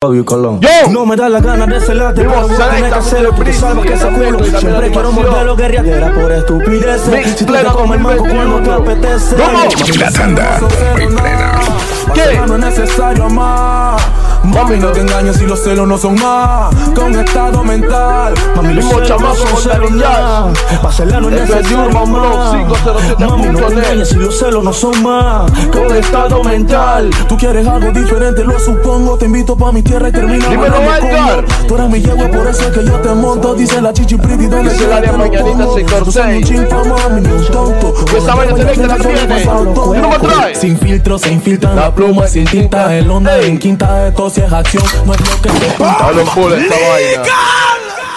Obvio, Colón. Yo. No me da la gana de celarte, pero voy a tener que hacerlo porque sabes que ese culo Siempre quiero morderlo, guerrillera por estupideces Si tú te comes el mango cuando te 2021. apetece. La tanda, muy plena. ¿Qué? No es necesario amar. Mami, no te engañes si los celos no son más que un estado mental. Mami, los celos no son con Pa' celar no es Esto es necesario Urban Block amar 507.net. Mami, no te engañes si los celos no son más que un estado mental Tú quieres algo diferente, lo supongo. Te invito pa' mi tierra y termina Dímelo, Edgar. Tú eres mi yegua, por eso es que yo te monto. Dice la chichi pretty, donde Dice te lo mañanita sector No soy un seis. chinfa, mami, ni un tonto. Esa vaina selecta la tiene. ¿Tú no? Sin filtro se infiltran La la pluma, sin tinta, el onda en quinta de y es acción. No es lo que te pinta. Hablo en full esta vaina.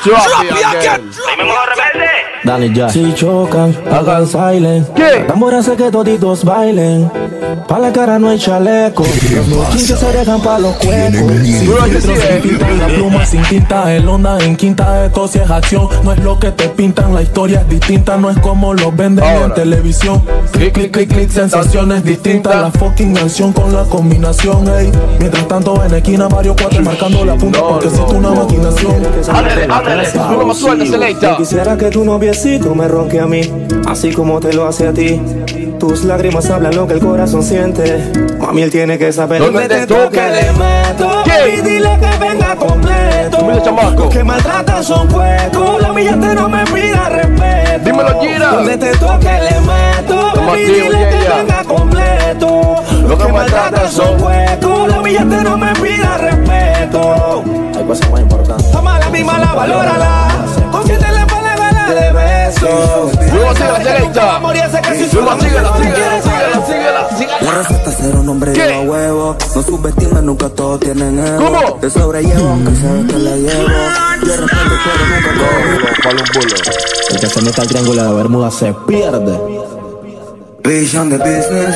Drop it again. Dale ya Si chocan, hagan silent ¿Qué? Tambor hace que toditos bailen Pa' la cara no hay chaleco Los se dejan pa' los cuecos Sin Duro que filtro eh. infiltran la pluma, sin tinta, el onda en quinta de tos y es acción. No es lo que te pintan, la historia es distinta, no es como lo venden Ahora. en televisión. Clic, clic, clic, clic, sensaciones distintas, la fucking canción con la combinación, ey. Mientras tanto en esquina Mario 4 marcando la punta No, porque no. existe una maquinación. Ándale, ándale. Tú más suelta, selecta. Quisiera que tu noviecito me ronque a mí, así como te lo hace a ti. Tus lágrimas hablan lo que el corazón siente. Mami, él tiene que saber ¿Dónde te toque le meto. ¿Qué? Y dile que venga completo. Los que maltratan son huecos. La millante no me pida respeto. Dímelo, Gira. Donde te toque le meto. Estamos Y dile yeah, que yeah. venga completo. Los que maltratan son huecos. La millante no me pida respeto. Hay cosas más importantes. Selecta. Luego síguela, síguela, síguela, síguela, La síguela. receta ser un hombre ¿Qué? lleva huevo No subestimes, nunca todos tienen ego ¿Cómo? Te sobrellevo, aunque sabes que la llevo Yo respeto, pero nunca cobro Palo un bulo. El que se meta al triángulo de Bermuda se pierde. Vision de business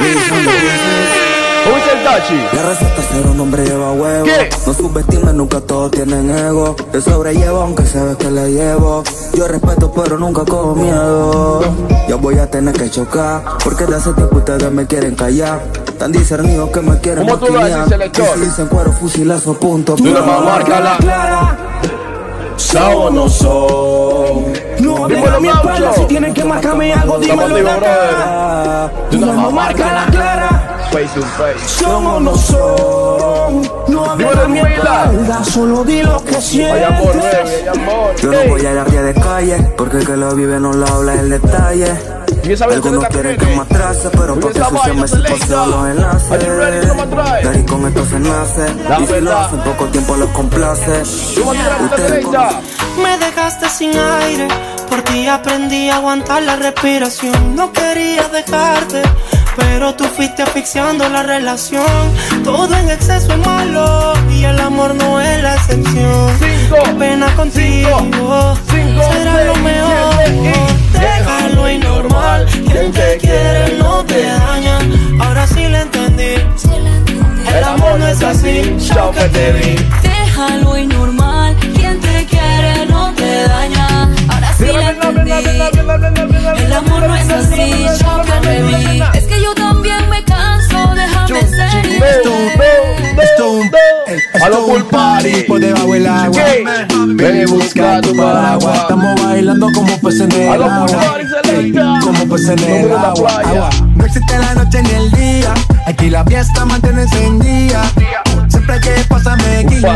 Vision de business ¿Cómo dice el Tachi? La receta ser un hombre lleva huevo ¿Qué? No subestimes, nunca todos tienen ego Te sobrellevo, aunque sabes que la llevo Yo respeto, pero nunca cojo miedo Yo voy a tener que chocar Porque de hace tiempo ustedes me quieren callar Tan discernidos que me quieren ¿Cómo tú lo haces, selector? Dicen cuero, fusilazo, punto Tú pero- nomás márcala. ¿Son o no son? No hablen a mi espalda si tienen que marcarme algo, dímelo en la cara. Tú no marca la clara. Face to face. ¿Son o no son? No a mi espalda, solo di lo que amor, sientes. amor. Yo no voy a ir a día de calle, porque el que lo vive no lo habla el detalle. Algunos quieren que me atrase, pero porque se vaina me selecta. poseo los enlaces. Ahí con esto se nace. La y si lo hacen poco tiempo los complace. Me dejaste sin aire, por ti aprendí a aguantar la respiración. No quería dejarte, pero tú fuiste asfixiando la relación. Todo en exceso es malo y el amor no es la excepción. Cinco, Qué pena contigo, cinco, será seis, lo mejor. Déjalo y normal, quien te quiere no te daña. Ahora sí lo entendí. El amor no es así, chao que te vi. Party. Por debajo del agua. Ven y busca tu paraguas. Estamos bailando como peces en el agua. Como peces en el agua. agua. No existe la noche ni el día. Aquí la fiesta mantiene encendida. Siempre que pasa me guiña.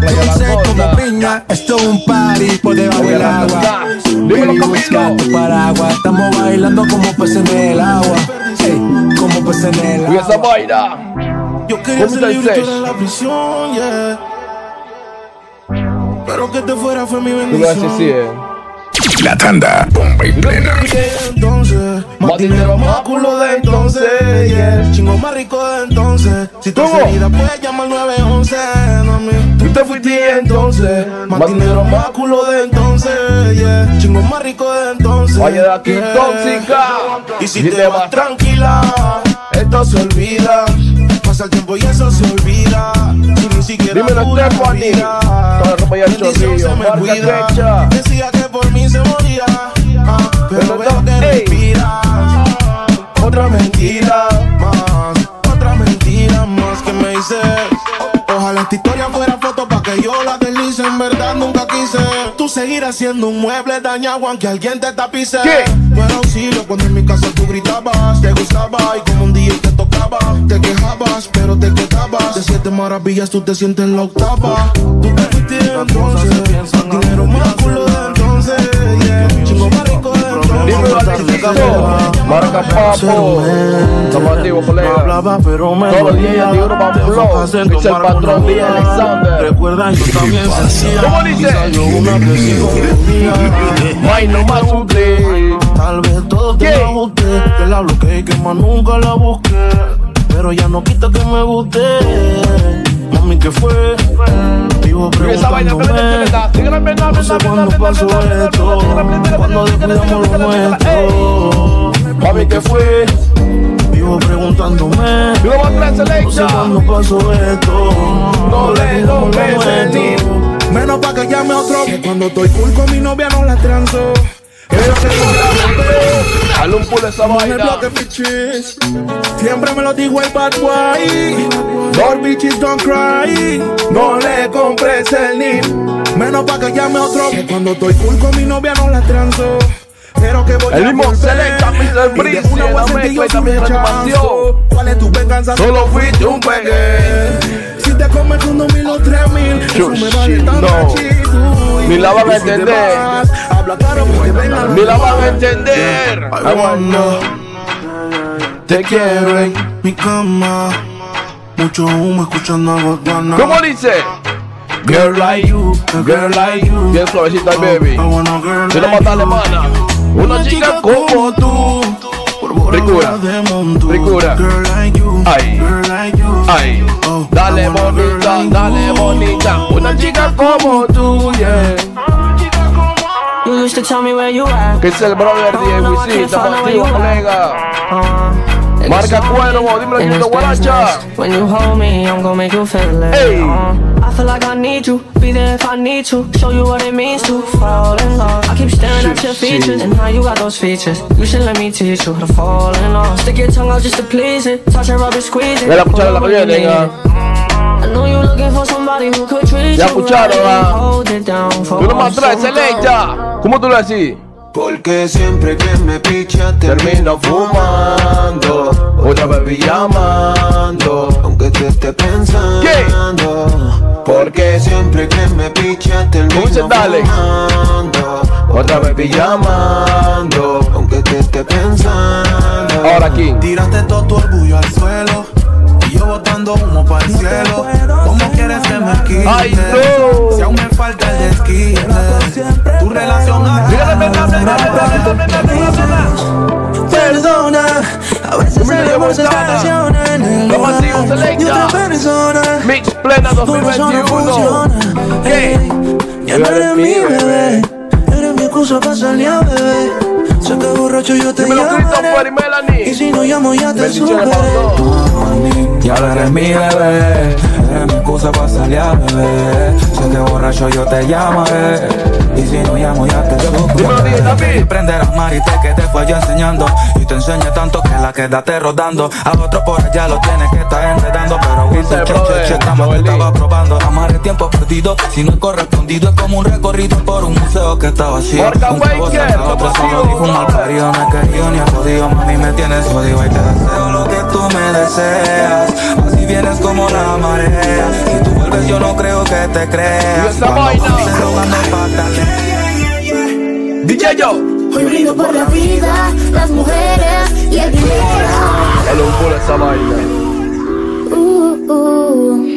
Dulce como piña. Esto es un party por debajo del agua. Ven y busca tu paraguas. Estamos bailando como peces en el agua. Ey, como peces en el Y esa agua. vaina. Yo ¿Cómo está el sesh? la prisión, yeah. Pero que te fuera fue mi así, eh. La tanda, bomba y plena. entonces. Más dinero, más culo de entonces, yeah. Chingo más rico de entonces. Si tú herida, puedes llamar 911, mami. Tú te fuiste entonces. Más dinero, más culo de entonces, yeah. Chingo más rico de entonces. Vaya de aquí, yeah. tóxica. Y si Y te te vas vas tranquila, esto se olvida. Pasa el tiempo y eso se olvida. Si ni siquiera Dímelo, Stephanie. se me cuida. Decía que por mí se moría. ah, pero Pero veo que ey. respiras. Otra mentira más. Otra mentira más que me dices. Ojalá esta historia fuera foto para que yo la deslice. En verdad nunca quise. Tú seguir haciendo un mueble dañado aunque alguien te tapice. No era auxilio cuando en mi casa tú gritabas. Te gustaba y como un día te quejabas, pero te quedabas. De siete maravillas tú te sientes en la octava. Tú te fuiste entonces. Dinero más culo de entonces. Yeah. Chingo más rico de entonces. Marca Papo. Estamos activos, colega. Hablaba, pero me Todos los días de Urban Flow. Es el patrón de la Alexander. Recuerda, yo también sentía. ¿Cómo dice? Yo una que no más suple. Tal vez todo te lo ajuste Que la bloqueé y que más nunca la busqué Pero ya no quita que me guste Mami, ¿qué fue? Vivo preguntándome No sé cuándo pasó esto Cuando descuidamos lo nuestro Mami, ¿qué fue? Vivo preguntándome no sé cuándo pasó esto. No le el nuestro. Menos pa' que llame otro. Que cuando estoy cool con mi novia no la transo. Dale un pulo a esa vaina. bloque bitches. Siempre me lo dijo el bad boy. More bitches don't cry. No le compres el NIP. Menos pa' que llame otro. Que cuando estoy cool con mi novia no la transo. Pero que voy El a mismo. Selecta, Mr. Breezy, una en la voy a sentir mezcla y también reanimación. ¿Cuál es tu venganza? Solo fuiste un pegue. Si te comes un dos mil o tres mil, eso me vale tan no. Ni la van a entender. vengan Ni la van a entender. I wanna, te quiero en mi cama. Mucho humo escuchando a Godwana. ¿Cómo dice? Girl like you, girl like you. Bien suavecita, baby. A girl Si no mata alemana. Una chica como tú ricura, ricura. Ay, ay, dale bonita, dale bonita. Una chica como tú, yeah. You used to tell me where you at. Que es el brother de Wisita, contigo, colega. Uh-huh. And Marca Cuervo, dímelo, this Guaracha. When you hold me, I'm gonna make you feel it. Hey. Uh, I feel like I need you, be there if I need to. Show you what it means to fall in love. I keep staring at your features, and now you got those features. You should let me teach you how to fall in love. Stick your tongue out just to please it. Touch it, rub it, squeeze it. Ya la escucharon la could treat Ya you escucharon, right and hold it down for Tú no más traes, selecta. ¿Cómo tú lo decís? Porque siempre que me picha Termino fumando, otra baby llamando. Aunque te esté pensando Porque siempre que me picha termino fumando Otra baby llamando. Aunque te esté pensando Ahora aquí. Tiraste todo tu orgullo al suelo Y yo botando humo para el cielo Ay, no. Si aún me falta el desquite, tu relación Perdona, a veces el amor se estaciona en el lugar de otra persona. Mix plena 2021. Ya no eres mi bebé, eres mi excusa para salir a beber. Sé que borracho yo te Dímelo, llamaré Y si no llamo ya te superé Ya eres mi bebé eres mi excusa para salir a beber. Sé que borracho yo te llamaré. Y si no llamo ya te. Y prenderás marite que te fue yo enseñando. Y te enseñé tanto que la quedaste rodando. A otro por allá lo tienes que estar enredando. Pero gusto, che, che, che, estamos que estaba probando. Amar el tiempo perdido, si no es correspondido. Es como un recorrido por un museo que está vacío. Un Waker, saca otro solo dijo un mal parido. No he querido ni he podido, mami me tienes jodido. Y te deseo lo que tú me deseas. Vienes como la marea. Si tú vuelves, yo no creo que te creas. Cuando vaina. pases rogando DJ yo. Hoy brindo por la vida, las mujeres y el dinero. Pulo a esa vaina. Uh, uh.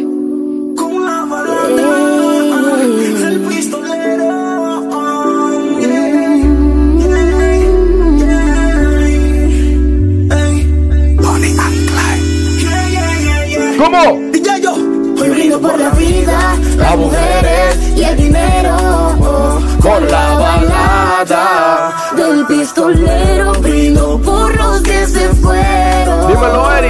¿Cómo? Hoy brindo por la vida, las mujeres y el dinero. Con la balada. Del pistolero brindo por los que se fueron. Dímelo, Eri,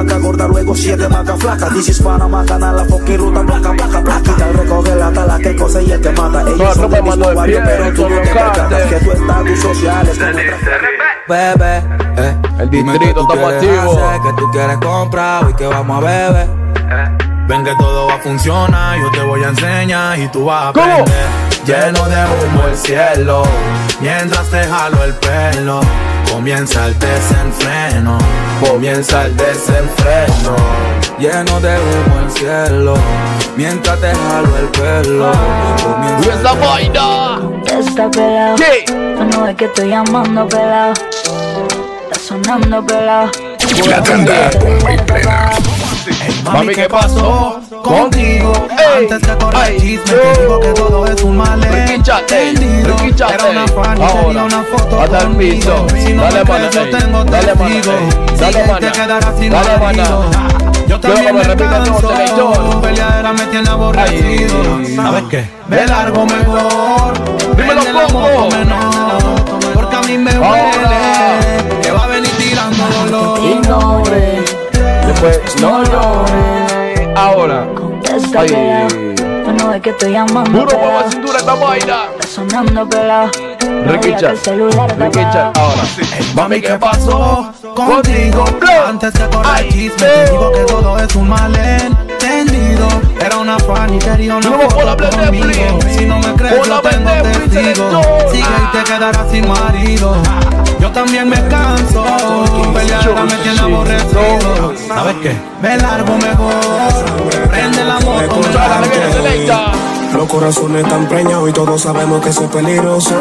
Vacas gordas, luego siete vacas flacas This is Panama, canal, la fucking ruta Placa, placa, placa Y al recoger la tala que fuerte y el que mata. Ellos son del mismo barrio, pero tú no te percatas que tu estatus social es como Bebé, eh. El Dime qué distrito tú estamos quieres activos. hacer, Que tú quieres comprar y que vamos a beber. Ven que todo va a funcionar, yo te voy a enseñar y tú vas a ¿Cómo? aprender. Lleno de humo el cielo, mientras te jalo el pelo. Comienza el desenfreno, comienza el desenfreno. Lleno de humo el cielo, mientras te jalo el pelo. ¡Y Comienza esa vaina! Está pelado. ¿Qué? Tú no ves que estoy llamando pelado. Está sonando pelado. La tanda bomba y plena. Mami, ¿qué pasó contigo? Ey, Antes que chisme, te digo que todo es un Riquíchate, malentendido. riquíchate. Era una fan y Ahora, quería una foto hasta el piso. Si no Dale, me crees, yo tengo Dale, testigo. Dale, mana. te quedarás sin Dale, marido. Yo también me canso. todo, selector. Peleadera me tiene aborrecido. Ay. ¿Sabes qué? Me largo mejor. Dímelo, menor. Porque a mí me huele. Que va a venir tirando dolor. Ignore, Después, no, no. Ahora. pelado. Tú no ves que estoy llamando Puro pelado. de cintura esta vaina. Está sonando pelado. Chat, apagado. ahora. Mami, ¿qué pasó contigo? Antes que corra el chisme, te digo que todo es un malentendido. Una No puedo conmigo. Si no me crees, yo la tengo selector. Sigue y te quedarás sin marido. Yo también me canso. Pelear me tiene aborrecido. ¿Sabes qué? Me largo mejor. Prende la moto. Me selecta. Los corazones están preñados y todos sabemos que soy peligroso.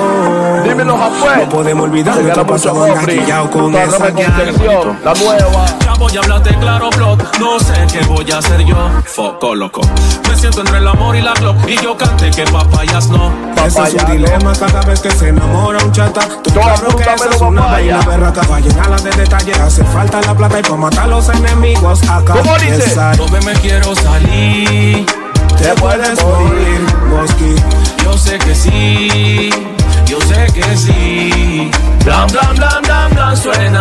Dímelo, Jafuel. No podemos olvidar Se mucho Mofri. engaquillado con Está esa la nueva. Ya voy a hablarte claro, plot. No sé qué voy a hacer yo. Foco loco. Me siento entre el amor y la glock. Y yo canté que papayas no. Ese es un dilema cada vez que se enamora un chata. Tú Toda claro que esa es una vaina berraca pa' llenarla de detalles. Hace falta la plata y pa' matar a los enemigos acá. ¿Cómo dice? No me quiero salir. Te puedes morir, Bosky. Yo sé que sí. Yo sé que sí. Blan, blan,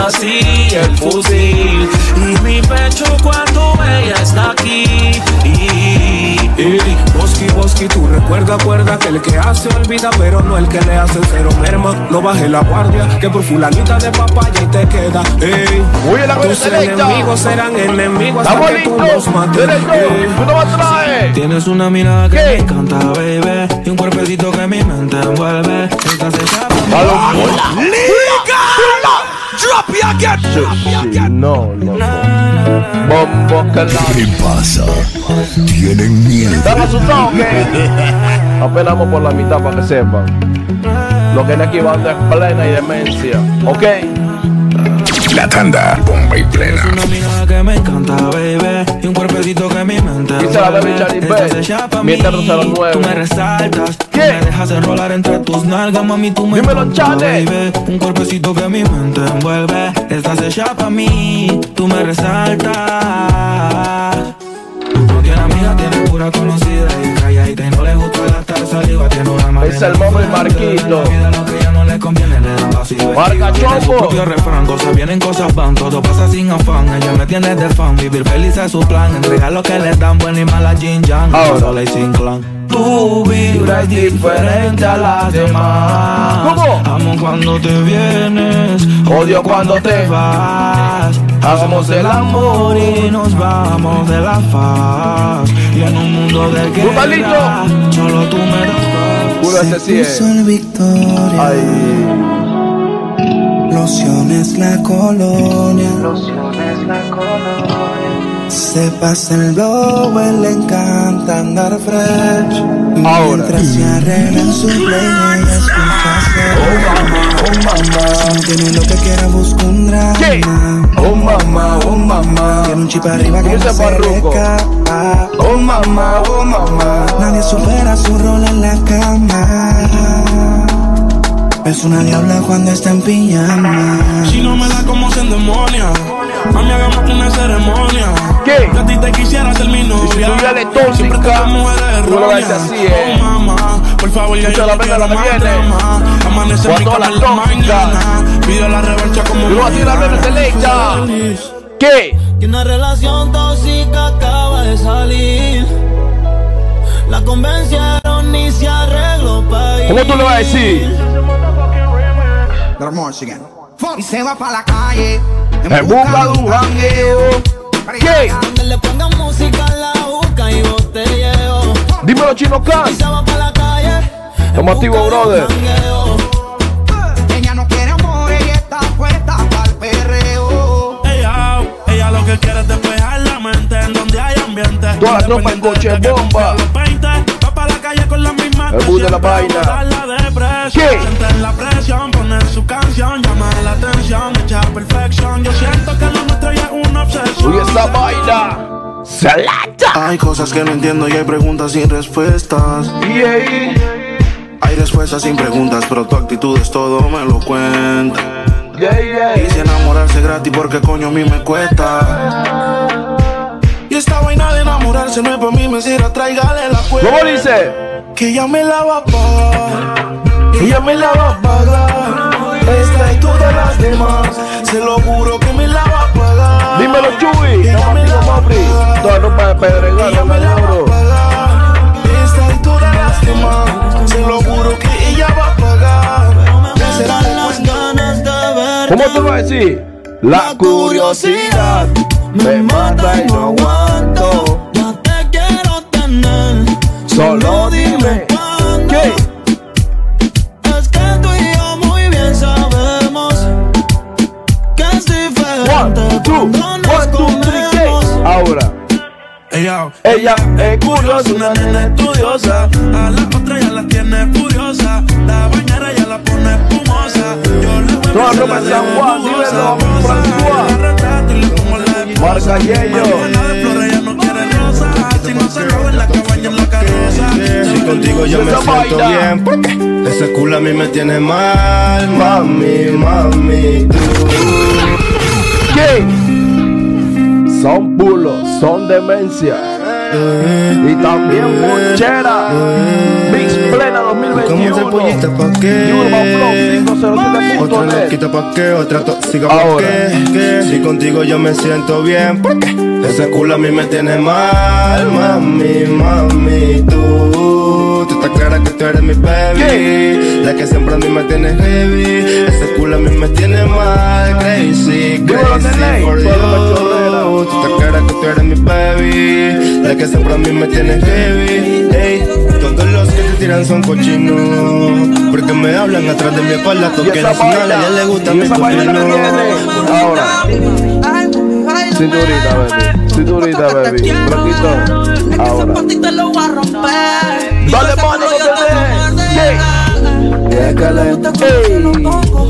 así el fusil. Y mi pecho cuando ella está aquí. Y, Y Bosky, Bosky, tú recuerda, acuerda que el que hace olvida, pero no el que le hace cero merma. No baje la guardia, que por fulanita de papaya y te queda. Ey, Oye, la tus enemigos serán enemigos hasta que tú los mates. Ey. Tú traer. Tienes una mirada que ¿Qué? me encanta, baby. Y un cuerpecito que mi mente envuelve. Estás hecha pa' mí. Sí, no, no. Bombo que la. ¿Qué pasa? ¿Tienen miedo? ¿Están asustados o qué? Apenas vamos por la mitad para que sepan. Lo que en aquí banda es plena y demencia. ¿Ok? La tanda bomba y plena. Una mirada que me encanta, baby. Y un cuerpecito que mi mente Mientras mí. no se lo mueve. Tú me resaltas. ¿Qué? Me dejas enrolar entre tus nalgas, mami. Tú me Dímelo, encanta, baby. Un cuerpecito que mi mente envuelve. Estás hecha pa' mí. Tú me resaltas. No tiene amiga, tiene pura conocida y calladita y no le gusta gastar saliva. Tiene una manera Es el Momo y Marquito. Conviene le dan vacío. Marca Tiene su propio refrán, cosas vienen, cosas van, todo pasa sin afán. Ella me tiene de fan, vivir feliz es su plan. Entregar lo que le dan, buena y mala Jin Yang. Sola y sin clan. Tu vibra es diferente a las demás. ¿Cómo? Amo cuando te vienes, Odio cuando te vas. Hagamos el amor y nos vamos de la faz. Y en un mundo de guerra, solo tú me das Puro ese sí es. Victoria, Ay. lociones la colonia. Se pasa el blow, él le encanta andar fresh. Ahora. Mientras se arregla en su play, ella escucha Oh mamá, oh mamá. Si no tiene lo que quiera, busca un drama. Oh mamá, oh mamá. Tiene un chip arriba que no se escapa. Oh mamá, oh mamá. Nadie supera su rol en la cama. Es una diabla cuando está en pijama. Si no me da como se endemonia, mami, hagamos una ceremonia. ¿Qué? Que a ti te quisiera ser mi novia. Y si tú ya eres tóxica, la tú lo ves así, eh. Oh, mamá, por favor, ya yo la quiero la drama. Amanece mi cama la en la mañana. Pide la revancha como Tú lo vas a tirar mañana. de selecta. ¿Qué? Y una relación tóxica acaba de salir. La convencieron ni se arregló pa' ir. ¿Cómo tú le vas a decir? Y se va pa' la calle. En busca de un jangueo. ¿Qué? Donde le pongan música a la boca y botelleo. Dímelo, Chino calle. Estamos activos, brother. Ella no quiere amor, ella está puesta pa'l perreo. Ella, ella lo que quiere es despejar la mente en donde hay ambiente. Toda la tropa en coche bomba. Va para la calle con la misma El bus de la vaina. ¿Qué? Sienten la presión, poner su canción, llama la atención, echa perfección. Yo siento que lo nuestro ya es una obsesión. Uy, esa vaina. Selecta. Hay cosas que no entiendo y hay preguntas sin respuestas. Y ahí. Hay respuestas sin preguntas, pero tu actitud es todo, me lo cuenta. Yeah, yeah. Y si enamorarse gratis, porque coño a mí me cuesta. Y esta vaina de enamorarse no es para mí, me sirve, tráigale la cuenta. ¿Cómo dice? Que ella me la va a pagar. Ella me la va a pagar. Esta y todas las demás. Se lo juro que me la va a pagar. Dímelo, Chuy. Ella me la va a papi. pagar. Toda la ropa de Pedregal, no me me la va a pagar. Esta y todas las demás. Se lo juro que ella va a pagar. Ya será Las ganas de ver. ¿Cómo tú vas a decir? La curiosidad me mata y no aguanto. Ya te quiero tener. Solo two, one, two, three. Ahora. Ella, Ella es curiosa, una nena estudiosa. A la otra ya la tiene furiosa. La bañera ya la pone espumosa. Yo le voy a ropa San Juan, dímelo, François. Marca Yello. Si no se roba en la cabaña, en la carroza. Si contigo yo me siento bien, porque ese culo a mí me tiene mal, mami, mami, tú. ¿Qué? Son bulos, son demencia. Y también muchera. Mix plena Como ese 2021. pollito pa' qué. Otra 507.net. loquita pa' qué, otra tóxica pa' qué, qué. Si contigo yo me siento bien, porque ese culo a mí me tiene mal, mami, mami, tú. Clara que tú eres mi baby, la que siempre a mí me tiene heavy. Ese culo a mí me tiene mal, crazy, crazy chorrera. you. Tú estás clara que tú eres mi baby, la que siempre a mí me tiene heavy. Ey, todos los que te tiran son cochinos, porque me hablan atrás de mi espalda, toque la señal, a ella le gusta mi copino. Ahora. Cinturita, baby. Cinturita, baby. Blanquito. Ahora. te lo yeah. Que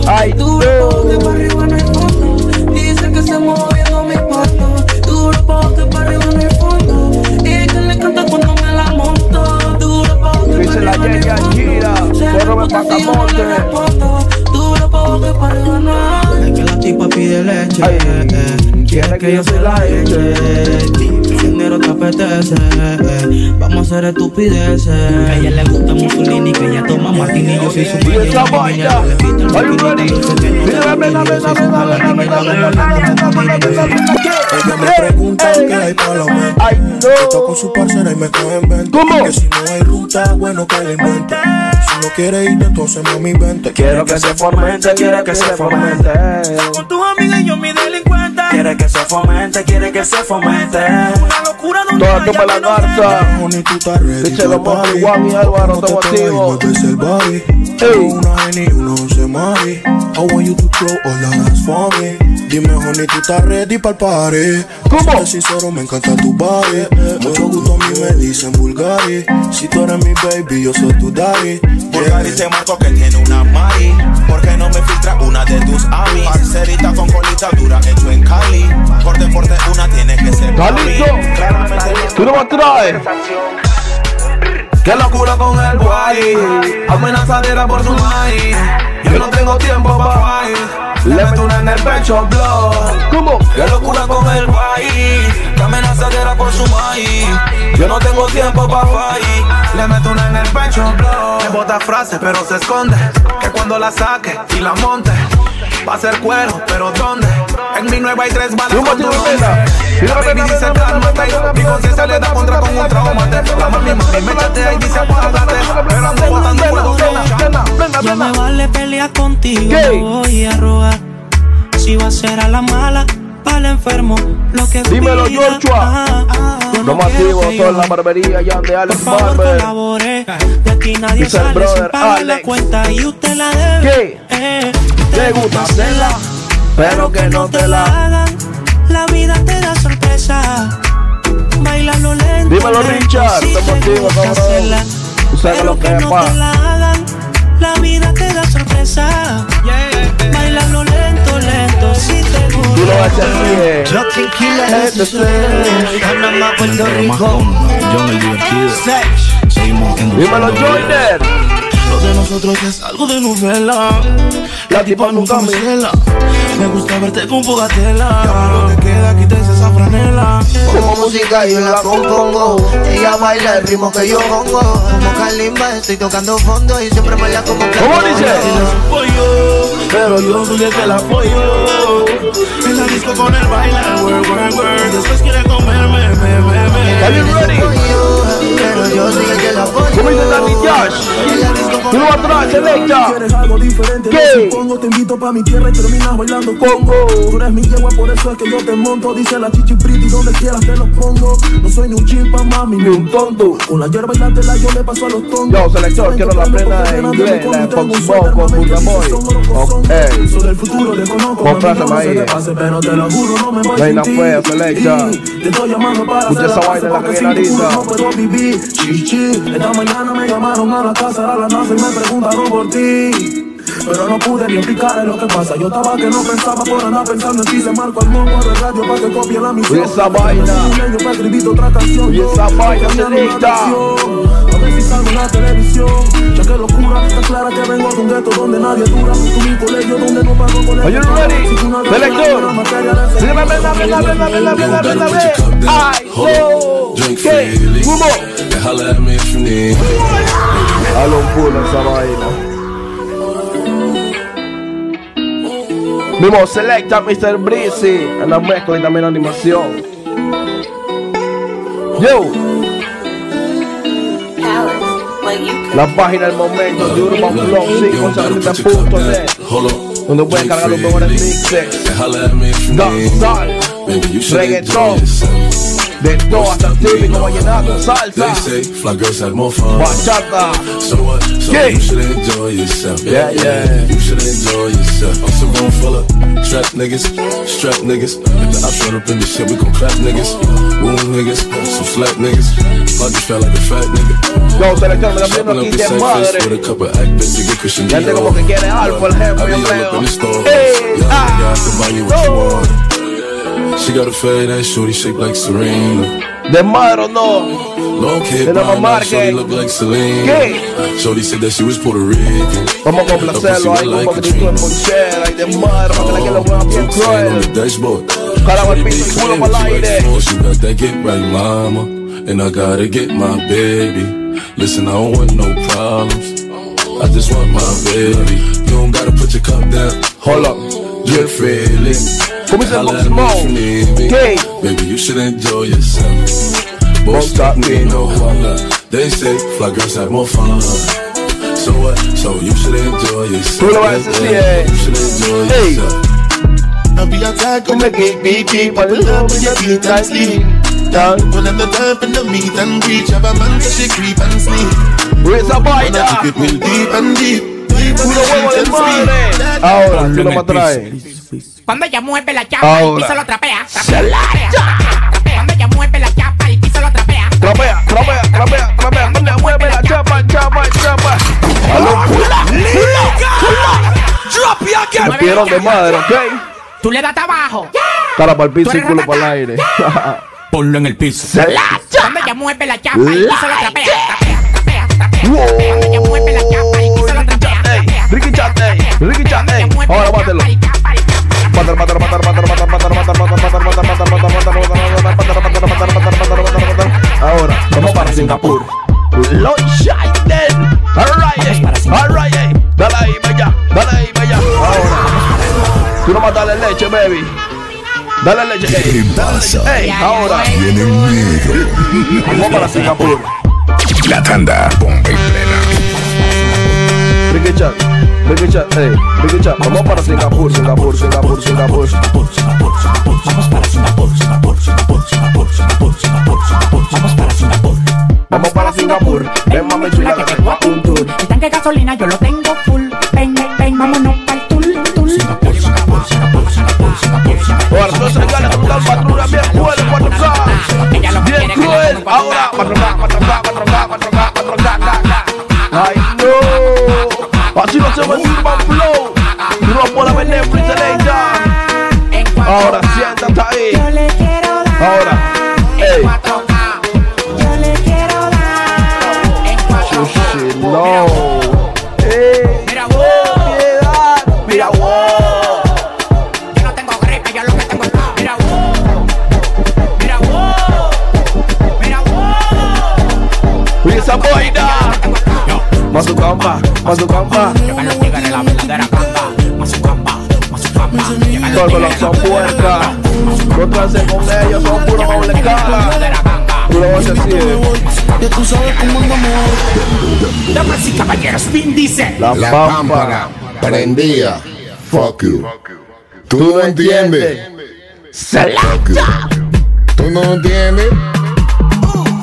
Ay, Duro que para arriba no hay fondo Dicen que se moviendo mi cuarto Duro pa' que para arriba no hay fondo Y que le canta cuando me la monto Duro pa' que para fondo Dice la Yaya Gira, Borro Pacamonte Duro pa' que para arriba no hay fondo Es que la tipa pide leche Ay, Quiere que yo soy la leche dinero te apetece. Vamos a hacer estupideces. A ella le gusta Martínez, Ella me pregunta hay Yo si no hay ruta, bueno Si no quiere ir, entonces vente Quiero que se fomente, quiero que se fomente. Con tus yo mi delincuente Quiere que se fomente, quiere que se fomente. Una locura donde Toda toma la garza. Honey, tú estás ready. Dice ready. Juan y Álvaro, te estamos cae, activos. mueves el body. Ey. Una Henny, una once mari. I want you to throw all of that's for me. Dime, honey, tú estás ready para el party. ¿Cómo? Si sincero, me encanta tu body. Mucho gusto a mí me dicen Bulgari. Si tú eres mi baby, yo soy tu daddy. Bulgari te marco que tiene una Mari. ¿Por qué no me filtra una de tus amis? Parcerita con colita dura, hecho en Cali. Por deporte una tiene que ser. Claramente ¿Tú no me traes? Qué locura con el guay. Amenazadera por su maíz. Yo no tengo tiempo pa' fight. Le meto una en el pecho, blow. ¿Cómo? Qué locura con el guay. Que amenazadera por su maíz. Yo no tengo tiempo pa' fallir. Le meto una en el pecho, blow. Me bota frases, pero se esconde. Que cuando la saque y la monte, va a ser cuero, pero ¿dónde? En mi nueva hay tres balas con tu La baby dice cálmate Mi conciencia le da contra con un trauma La mami mami me y dice apártate Pero ando botando por Ya me vale pelear contigo, voy a rogar Si va a ser a la mala para el enfermo, lo que Dímelo, pida. Joshua. Ah, ah, yo Lo no más quiero activo, que toda yo- la barbería ya de Alex por favor, Barber. colabore. De aquí nadie Dice el sale brother sin pagar la Alex. cuenta y usted la debe. ¿Qué? Eh, Te gusta hacerla, pero que no te la. hagan. La vida te da sorpresa. Bailalo lento. Dímelo, lento, Richard, si motivo, gusta cabrón. Tú sabes lo que que es, no pa. te la hagan. La vida te da sorpresa. Bailalo lento, lento. Tú lo vas a hacer. Yo tranquila, eso es. Anda más Puerto Rico. John el divertido. Seguimos en Dímelo, Joyner. Lo de nosotros es algo de novela. La tipa nunca me cela. Me gusta verte con poca tela. Lo que queda, quítese esa franela. Como música yo la compongo Ella baila el ritmo que yo pongo Como Kalimba estoy tocando fondo Y siempre baila como que ¿Cómo dice? Pollo, pero yo soy el que la apoyo. En la disco con el bailar, work, work, work. Después quiere comerme, me, me, me. Are you ready? Pero yo soy el que la apoyo ¿Cómo dice Danny Josh? Lo atrás, selecta. Algo diferente, ¿Qué? no supongo Te invito pa' mi tierra y terminas bailando congo. Tú eres mi yegua, por eso es que yo te monto. Dice la chichi pretty, donde quieras te lo pongo. No soy ni un chimpa, mami, ni un tonto. Con la hierba y la tela yo le paso a los tontos Yo, selector, quiero la plena en inglés, la de Fox Burna Boy. Ok. Soy del futuro, desconozco Complázame mami, no ahí, Pero te lo juro, no me voy ti. fea, selecta. Te estoy llamando para Escucha hacer esa la la porque que sin tu no puedo vivir. Chichi, esta mañana me llamaron a la casa a la NASA y me preguntaron por ti pero no pude ni explicar lo que pasa Yo estaba que no pensaba por andar pensando en ti Le marco al mongo de radio para que copie la misión Oye, esa vaina. Yo para escribir otra canción Oye, esa vaina, selecta. A ver si salgo en la televisión Ya que locura, está clara que vengo de un gueto donde nadie dura Tú mi colegio donde no pago colegio Are you ready? Selector. at me if you need. Dale un culo a esa vaina. Vimos Selecta Mr. Breezy en la mezcla y también animación. Yo, la página del momento de Urban Blog 577.net Hold on. donde pueden cargar los mejores mixes, And holla Then daughter, baby, no, you're not gonna salsa. They say, fly girls had more fun. So what? So yeah. you should enjoy yourself. Yeah, yeah, yeah. You should enjoy yourself. I'm so room full of strap niggas, strap niggas. If I shut up in this shit, we gon' clap niggas, wound niggas, some slap niggas. I just felt like a fat nigga. Yo, se le están cambiando aquí de madre. With a cup of act, bitch, you Christian Dior. Ya tengo porque quiere alcohol, jefe, yo creo. Hey, ah, yeah, I can buy you what you want. She got a fade and shorty shaped like Serena. De madre o oh no. Long hair, De la mamá shorty que- like. ¿Qué? Shorty said that she was Puerto Rican. Vamos a complacerlo ahí con un poquitito de ponchera y de madre para que que lo juega bien on cruel. the dashboard. Caramba, el piso y culo para el aire. Oh, you got that get right, mama. And I gotta get my baby. Listen, I don't want no problems. I just want my baby. You don't gotta put your cup down. Hold up. You're feeling. Come we just most mode. Baby, you should enjoy yourself. Most stop me, no holla. They say fly girls have more fun. So what? So you should enjoy yourself. Yeah. You should enjoy yourself. hey. I'll be outside, come and make me deep. I love when your feet are sleep. Down. Well, I'm the type in the meet and greet. Have a man that she creep and sleep. Where's the boy now? Keep it ah? deep and deep. Deep and deep and sweet. Ahora, que lo matará. Cuando ella mueve la chapa, el Ahora. piso lo trapea. Cuando ella mueve la chapa, el piso lo trapea. Trapea, trapea, trapea, trapea. Donde mueve la chapa, chapa, chapa. Drop your Me pidieron de madre, ¿ok? Tú le das abajo. Cara para el piso y culo para el aire. Ponlo en el piso. Se la Cuando ella mueve la chapa, el piso lo trapea. Cuando ella mueve la chapa, el piso lo trapea. Ricky Chat, ey. Ricky Chat, ey. Ahora bátelo. Ahora, vamos para Singapur. Los Shaiden. Alright, alright, ey. Dale ahí, vaya, dale ahí, vaya. Ahora. Tú no más dale leche, baby. Dale leche, ey. pasa? Ey, ahora. Viene el negro. Vamos para Singapur. La tanda, bomba y plena. Ricky Chat, Ricky Chat, ey. Riquicha, vamos para Singapur, Singapur, Singapur, Singapur. Vamos para Singapur, Singapur, Singapur, Singapur, Singapur, Singapur, Singapur. Vamos para Singapur. Vamos para Singapur. Ven mami chula que te voy a un tour. El tanque de gasolina yo lo tengo full. Ven, ven, vámonos pa'l tul, tul. Singapur, Singapur, Singapur, Singapur, Singapur, Singapur. Ahora no se gana con una patrulla bien cruel, 4K. Bien cruel. Ahora, 4K, no. Así no se va a decir Urban Flow. Tú no puedes ver Netflix en ella. Ahora siéntate ahí. Ahora. Ey. Chuchi, no. Ey. Mira vos, Piedad. Mira vos. yo no tengo gripe, yo lo que tengo es Mira vos, mira vos, mira vos. Oye esa. Llegan los tigres, Los son puercas. No transe con ellos, son puro doble cara. Tú lo vas a decir. Ya tú sabes cómo andamos. Damas y caballeros, Vin dice. La La pámpara. pámpara prendía. Fuck you. Tú no entiendes. Fuck you. Tú no entiendes.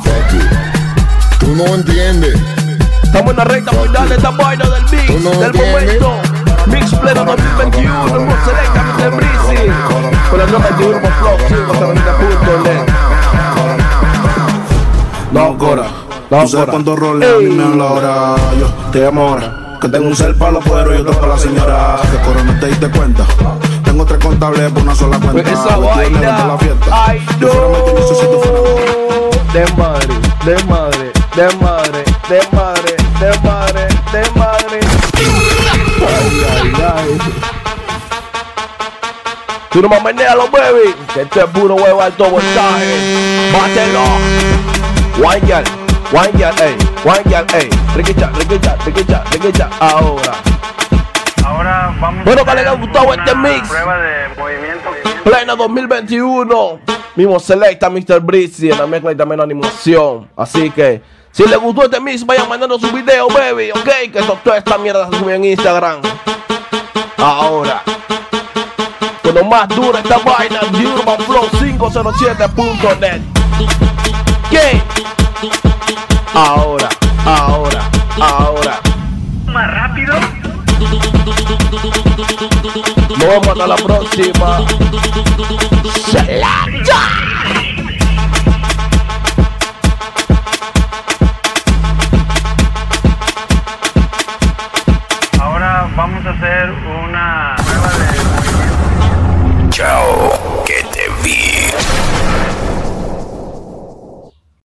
Fuck you. Tú no entiendes. Estamos en la recta final de esta vaina del mix, no del momento. Mix pleno 2021, Nombre de Urban Flow, 570.net. No, Cora. No, Cora. cuántos roles a mí me dan la hora. Yo te llamo ahora. Que tengo un cel para los poderos y otro para la señora. Que Cora no te diste cuenta. Tengo tres contables por una sola cuenta. Esa Vestido negro vaina. la fiesta. Ay, no. De madre, de madre, de madre, de madre, de madre. Tú no me menealo, baby. Que este es puro huevo alto voltaje. Bátelo. Wine wine ey, wine ey. Riquicha, riquicha, riquicha, riquicha. Ahora. Ahora vamos Bueno, a que les ha gustado este mix. Prueba de movimiento. Plena 2021. Mismo selecta Mr. Breezy en la mezcla y también animación. Así que, si les gustó este mix, vayan mandando su video, baby. Ok, que esto, toda esta mierda se sube en Instagram. Ahora. Cuando más dura esta vaina, de Urban Flow 507.net. ¿Qué? Ahora, ahora, ahora. Más rápido. Nos vemos hasta la próxima. Selecta.